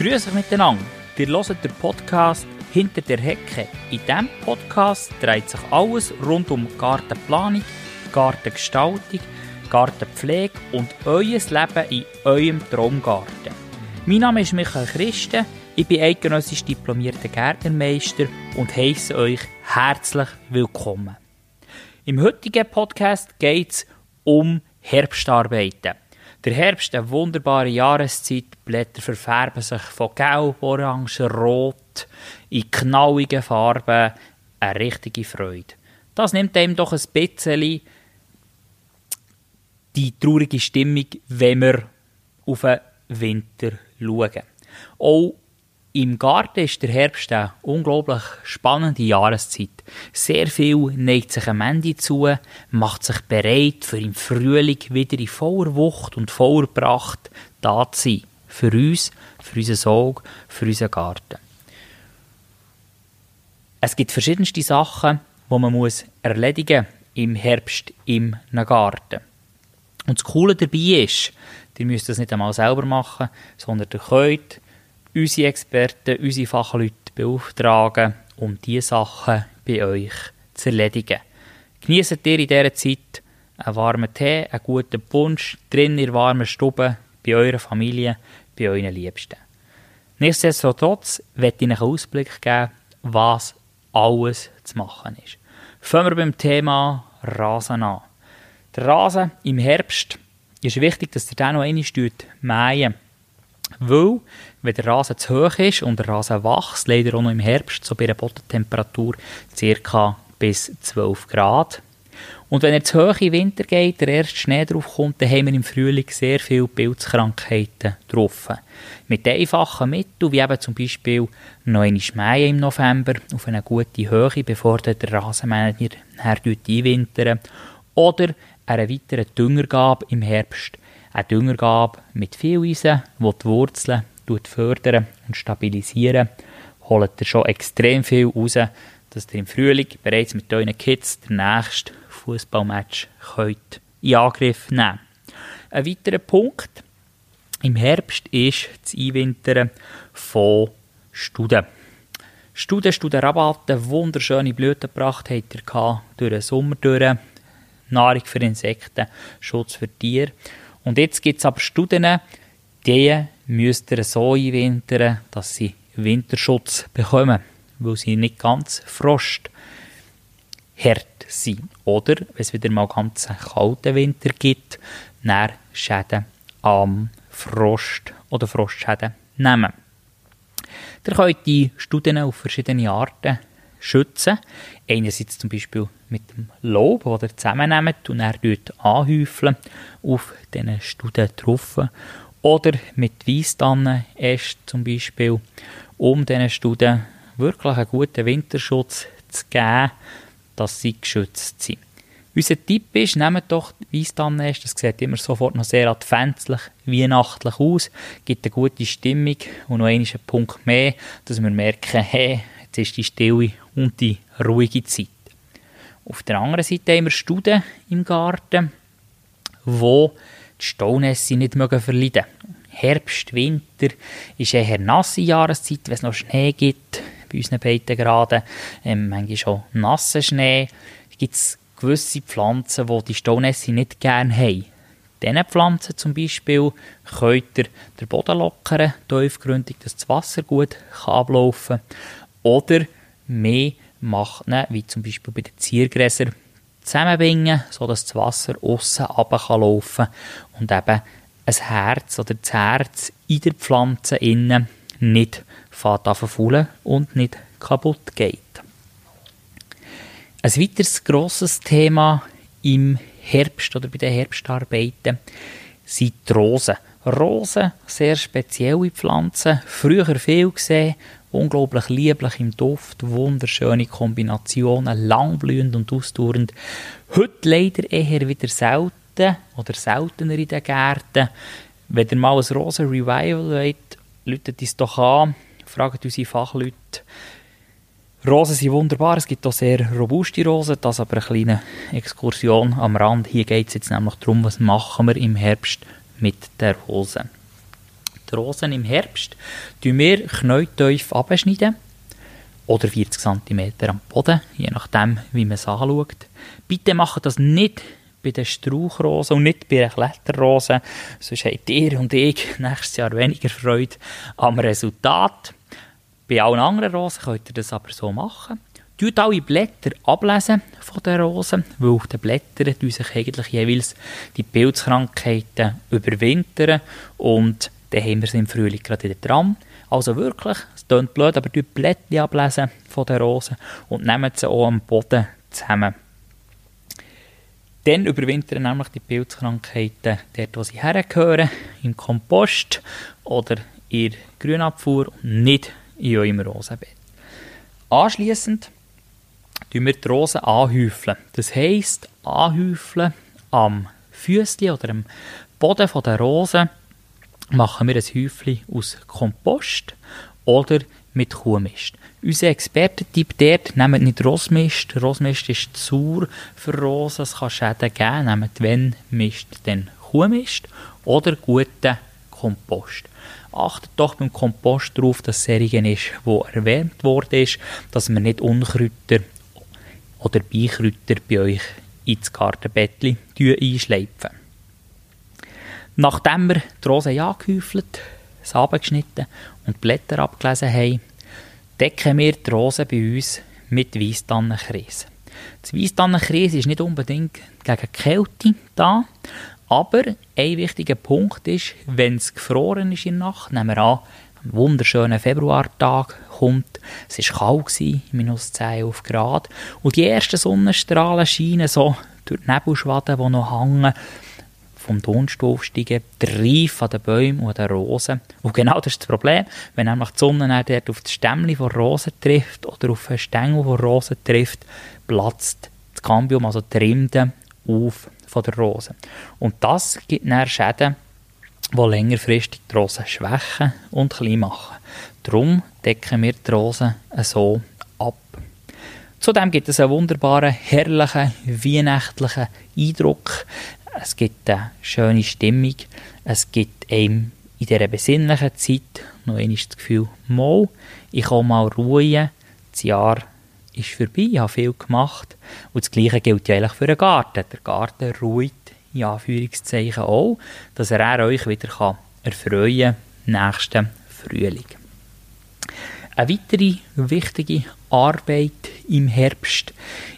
Grüße euch miteinander. Ihr hört den Podcast «Hinter der Hecke». In diesem Podcast dreht sich alles rund um Gartenplanung, Gartengestaltung, Gartenpflege und euer Leben in eurem Traumgarten. Mein Name ist Michael Christen, ich bin eidgenössisch diplomierter Gärtnermeister und heiße euch herzlich willkommen. Im heutigen Podcast geht es um Herbstarbeiten. Der Herbst, eine wunderbare Jahreszeit. Blätter verfärben sich von Gelb, Orange, Rot in knalligen Farben. Eine richtige Freude. Das nimmt einem doch ein bisschen die traurige Stimmung, wenn wir auf den Winter schauen. Auch im Garten ist der Herbst eine unglaublich spannende Jahreszeit. Sehr viel neigt sich am Ende zu, macht sich bereit, für im Frühling wieder in voller Wucht und voller Pracht da zu sein. Für uns, für unser Auge, für unseren Garten. Es gibt verschiedenste Sachen, die man muss erledigen im Herbst im Garten. Und das Coole dabei ist, ihr müsst das nicht einmal selber machen, sondern ihr könnt unsere Experten, unsere Fachleute beauftragen, um diese Sachen bei euch zu erledigen. Genießt ihr in dieser Zeit einen warmen Tee, einen guten Punsch, drin in warmen Stube, bei eurer Familie, bei euren Liebsten. Nichtsdestotrotz werde ich einen Ausblick geben, was alles zu machen ist. Fangen wir beim Thema Rasen an. Der Rasen im Herbst ist wichtig, dass ihr den noch einmal mähen weil, wenn der Rasen zu hoch ist und der Rasen wächst, leider auch noch im Herbst, so bei einer Bodentemperatur ca. bis 12 Grad. Und wenn er zu hoch im Winter geht, der erste Schnee drauf kommt, dann haben wir im Frühling sehr viele Pilzkrankheiten drauf. Mit einfachen Mitteln, wie eben zum Beispiel noch eine Schmähe im November auf eine gute Höhe, bevor der Rasenmäher einwintern oder eine weitere Düngergabe im Herbst eine Düngergabe mit viel Eisen, die die Wurzeln fördern und stabilisieren, holt ihr schon extrem viel raus, dass ihr im Frühling bereits mit euren Kids den nächsten Fußballmatch in Angriff nehmen Ein weiterer Punkt im Herbst ist das Einwintern von Studen. Studen, Studenrabatte, wunderschöne Blüten gebracht, habt ihr durch den Sommer durch. Nahrung für Insekten, Schutz für Tiere. Und jetzt gibt es aber Studien, die müsst ihr so einwintern, dass sie Winterschutz bekommen, weil sie nicht ganz frosthart sind. Oder, wenn es wieder mal ganz kalten Winter gibt, dann Schäden am Frost oder Frostschäden nehmen. Ihr könnt die Studien auf verschiedene Arten schützen. Einerseits zum Beispiel mit dem Lob, das ihr zusammennehmt und er dort anhäufeln auf diesen Studen drauf. Oder mit Weissdannenästen zum Beispiel, um diesen Studen wirklich einen guten Winterschutz zu geben, dass sie geschützt sind. Unser Tipp ist, nehmt doch Weissdannenäste, das sieht immer sofort noch sehr adventlich, weihnachtlich aus, gibt eine gute Stimmung und noch einen Punkt mehr, dass wir merken, hey, ist die stille und die ruhige Zeit. Auf der anderen Seite haben wir Studen im Garten, wo die Staunässe nicht mögen verleiden Herbst, Winter ist eher nasse Jahreszeit, wenn es noch Schnee gibt, bei unseren Breitengraden, ähm, manchmal schon nassen Schnee. Es gibt gewisse Pflanzen, die die Staunässe nicht gerne haben. Diesen Pflanzen zum Beispiel könnt ihr den Boden lockern, tiefgründig, dass das Wasser gut ablaufen kann. Oder mehr machen, wie zum Beispiel bei den Ziergräsern, zusammenbringen, sodass das Wasser aussen runterlaufen kann und eben ein Herz oder das Herz in der Pflanze innen nicht verfaulen und nicht kaputt geht. Ein weiteres grosses Thema im Herbst oder bei den Herbstarbeiten sind die Rosen. Rosen, sehr spezielle Pflanzen, früher viel gesehen, unglaublich lieblich im Duft, wunderschöne Kombinationen, langblühend und ausdauernd. Heute leider eher wieder selten oder seltener in den Gärten. Wenn ihr mal ein Rosen-Revival wollt, läutet es doch an, fragt unsere Fachleute. Rosen sind wunderbar, es gibt auch sehr robuste Rosen, das aber eine kleine Exkursion am Rand. Hier geht es jetzt nämlich darum, was machen wir im Herbst mit der Rosen. Die Rosen im Herbst schneiden wir knäutief abschneiden oder 40 cm am Boden, je nachdem, wie man es anschaut. Bitte macht das nicht bei den Strauchrosen und nicht bei den Kletterrosen, sonst habt ihr und ich nächstes Jahr weniger Freude am Resultat. Bei allen anderen Rosen könnt ihr das aber so machen. Tut alle Blätter ablesen von den Rosen, weil auf den Blättern sich eigentlich jeweils die Pilzkrankheiten überwintern und dann haben wir sie im Frühling gerade wieder dran. Also wirklich, es klingt blöd, aber die Blätter ablesen von den Rosen und nehmen sie auch am Boden zusammen. Dann überwintern nämlich die Pilzkrankheiten dort, wo sie hergehören, im Kompost oder in Grünabfuhr und nicht in eurem Rosenbett. Anschließend tun wir die Rosen anhäufeln. Das heisst, anhäufeln am Füßchen oder am Boden der Rosen machen wir ein Häufchen aus Kompost oder mit Kuhmist. Unser Expertentipp dort, nehmt nicht Rosmist. Rosmist ist zu sauer für Rosen, es kann Schäden geben. Nehmt, wenn Mist, dann Kuhmist oder guten Kompost. Achtet doch beim Kompost darauf, dass es Serien ist, wo erwärmt worden ist, dass man nicht Unkräuter oder Beikräuter bei euch ins Gartenbettchen einschleifen. Nachdem wir die Rosen angehäufelt, Samen geschnitten und die Blätter abgelesen haben, decken wir die Rosen bei uns mit Weisstannenkreis. Das Weisstannenkreis ist nicht unbedingt gegen Kälte da, aber ein wichtiger Punkt ist, wenn es gefroren ist in der Nacht, nehmen wir an, ein wunderschöner Februartag kommt, es war kalt, minus 10, 11 Grad, und die ersten Sonnenstrahlen scheinen so durch die Nebelschwaden, die noch hängen, vom Tonstoff steigen, der an den Bäumen und an den Rosen. Und genau das ist das Problem. Wenn nämlich die Sonne dann dort auf das Stämmchen von Rosen trifft oder auf einen Stängel von Rosen trifft, platzt das Cambium, also die Rinde, auf von der Rose. Und das gibt dann Schäden, die längerfristig die Rosen schwächen und klein machen. Darum decken wir die Rosen so ab. Zudem gibt es einen wunderbaren, herrlichen, weihnachtlichen Eindruck. Es gibt eine schöne Stimmung. Es gibt einem in dieser besinnlichen Zeit noch einmal das Gefühl, mal, ich kann mal ruhen, das Jahr ist vorbei, ich habe viel gemacht. Und das Gleiche gilt ja eigentlich für den Garten. Der Garten ruht, in Anführungszeichen auch, dass er euch wieder erfreuen kann, nächsten Frühling. Eine weitere wichtige Arbeit im Herbst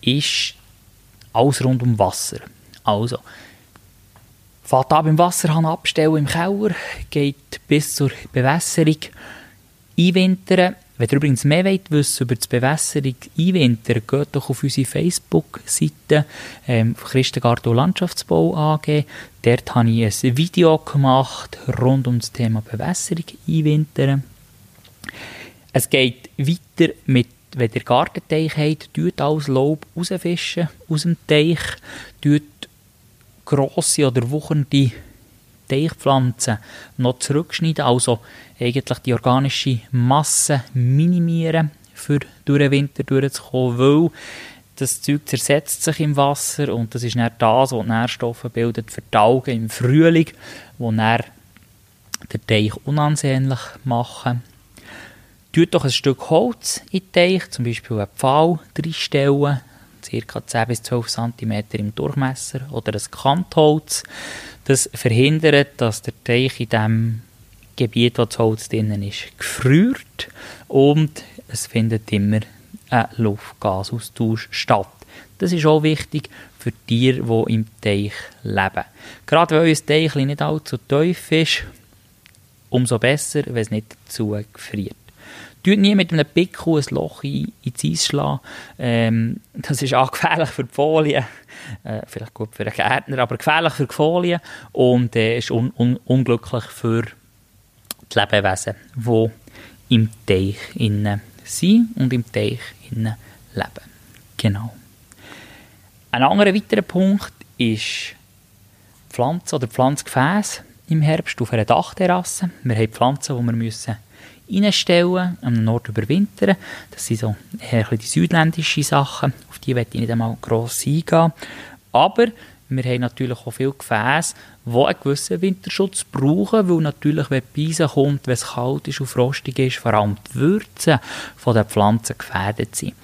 ist alles rund um Wasser. Also, fährt an beim Wasserhahn abstellen im Keller, geht bis zur Bewässerung, einwintern. Wenn ihr übrigens mehr wollt wissen über die Bewässerung einwintern, geht doch auf unsere Facebook-Seite ähm, Christengarten und Landschaftsbau AG. Dort habe ich ein Video gemacht rund um das Thema Bewässerung einwintern. Es geht weiter mit wenn ihr Gartenteich habt, tut alles Laub rausfischen aus dem Teich, tut grosse oder wuchernde Teichpflanzen noch zurückschneiden, also eigentlich die organische Masse minimieren, für durch den Winter durchzukommen, weil das Zeug zersetzt sich im Wasser und das ist dann das, was Nährstoffe bildet für die Augen im Frühling, wo dann den Teich unansehnlich machen. Tut doch ein Stück Holz in den Teich, zum Beispiel einen Pfahl reinstellen, ca. 10 bis 12 cm im Durchmesser oder ein Kantholz. Das verhindert, dass der Teich in dem Gebiet, wo das Holz drin ist, gefriert und es findet immer ein Luftgasaustausch statt. Das ist auch wichtig für Tiere, die im Teich leben. Gerade weil ein Teich nicht allzu tief ist, umso besser, wenn es nicht zu gefriert. Tut nie mit einem Pickel ein Loch in, ins Eis schlagen. Ähm, das ist auch gefährlich für die Folie. Äh, vielleicht gut für den Gärtner, aber gefährlich für die Folie. Und äh, ist un, un, unglücklich für die Lebewesen, die im Teich innen sind und im Teich innen leben. Genau. Ein anderer weiterer Punkt ist Pflanzen oder Pflanzgefäße im Herbst auf einer Dachterrasse. Wir haben Pflanzen, die wir müssen reinstellen, am Nord überwintern. Das sind so eher die südländischen Sachen, auf die werde ich nicht einmal gross eingehen. Aber wir haben natürlich auch viele Gefäße, die einen gewissen Winterschutz brauchen, weil natürlich, wenn die kommt, wenn es kalt ist und frostig ist, vor allem die Würze von den Pflanzen gefährdet sind.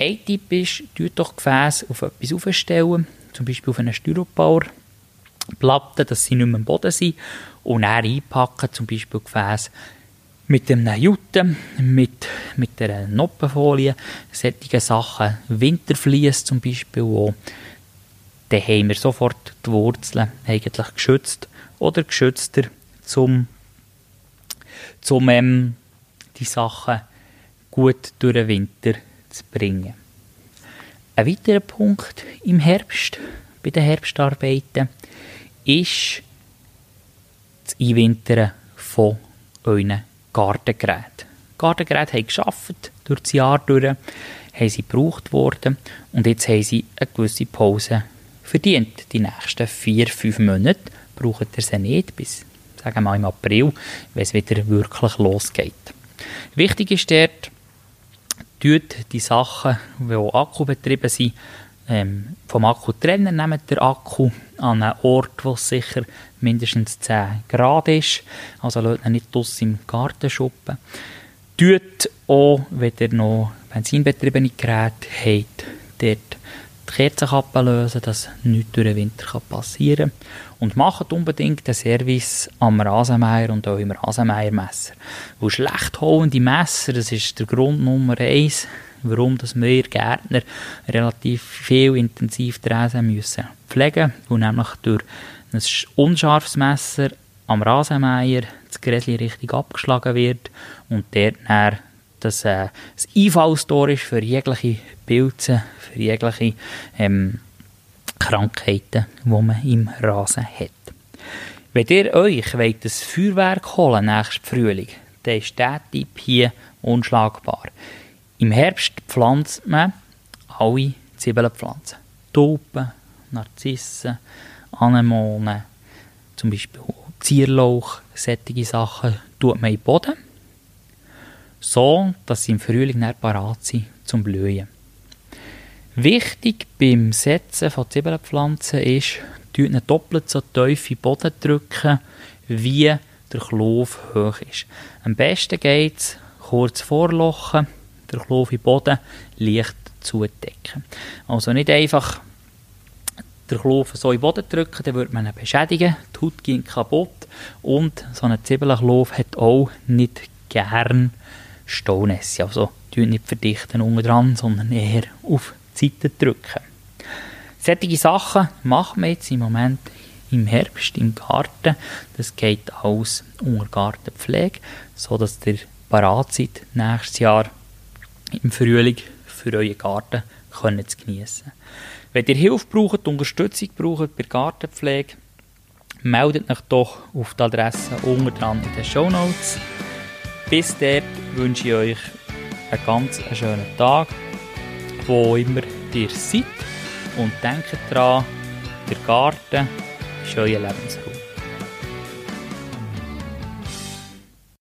Ein Tipp ist, tut doch Gefäße auf etwas aufstellen, zum Beispiel auf eine Styroporplatte, dass sie nicht mehr am Boden sind, und dann einpacken, zum Beispiel Gefäße mit einem Jute, mit, mit der Noppenfolie, solche Sachen, Winterflies zum Beispiel, wo dann haben wir sofort die Wurzeln eigentlich geschützt oder geschützter, um, um ähm, die Sachen gut durch den Winter zu bringen. Ein weiterer Punkt im Herbst, bei den Herbstarbeiten, ist das Einwintern von euren Gartengeräten. Gartengeräte haben geschafft durch das Jahr durch, haben sie gebraucht worden und jetzt haben sie eine gewisse Pause verdient. Die nächsten vier, fünf Monate braucht ihr sie nicht, bis sagen wir mal im April, wenn es wieder wirklich losgeht. Wichtig ist dort, tut die Sachen, die Akku betrieben sind, ähm, vom Akku trennen, nehmt den Akku an einen Ort, wo es sicher mindestens 10 Grad ist, also lasst ihn nicht draussen im Garten schuppen. Tut auch, wenn ihr noch benzinbetriebene Geräte habt, dort die Kerzenkappe lösen, dass nichts durch den Winter passieren kann. Und macht unbedingt den Service am Rasenmäher und auch im Rasenmähermesser. Weil schlecht holende Messer, das ist der Grund Nummer eins, warum dass wir Gärtner relativ viel intensiv die Rasen müssen pflegen müssen. Weil nämlich durch ein unscharfes Messer am Rasenmäher das Gräschen richtig abgeschlagen wird und dort dann das, äh, das Einfallstor ist für jegliche Pilze, für jegliche ähm, Krankheiten, die man im Rasen hat. Wenn ihr euch wollt, das Feuerwerk holen nächsten Frühling, dann ist dieser Tipp hier unschlagbar. Im Herbst pflanzt man alle Zwiebelpflanzen. Tulpen, Narzissen, Anemonen, zum Beispiel Zierlauch, solche Sachen tut man in den Boden so dass sie im Frühling dann parat sind zum Blühen. Wichtig beim Setzen von Zwiebelpflanzen ist, nicht doppelt so tief in den Boden drücken, wie der Klauf hoch ist. Am besten geht es kurz vorlochen, den Boden leicht zudecken. Also nicht einfach den Klauf so in den Boden drücken, dann würde man ihn beschädigen, die Haut geht kaputt und so ein Zwiebelklauf hat auch nicht gern Staunässe. Also nicht verdichten unten dran, sondern eher auf die Seite drücken. Solche Sachen machen wir jetzt im Moment im Herbst im Garten. Das geht alles unter Gartenpflege, sodass ihr parat seid, nächstes Jahr im Frühling für euren Garten können zu geniessen. Wenn ihr Hilfe braucht, Unterstützung braucht bei Gartenpflege, meldet euch doch auf die Adresse unten dran in den Show Notes. Bis dort wünsche ich euch einen ganz schönen Tag, wo immer ihr seid. Und denkt daran, der Garten ist euer Lebensraum.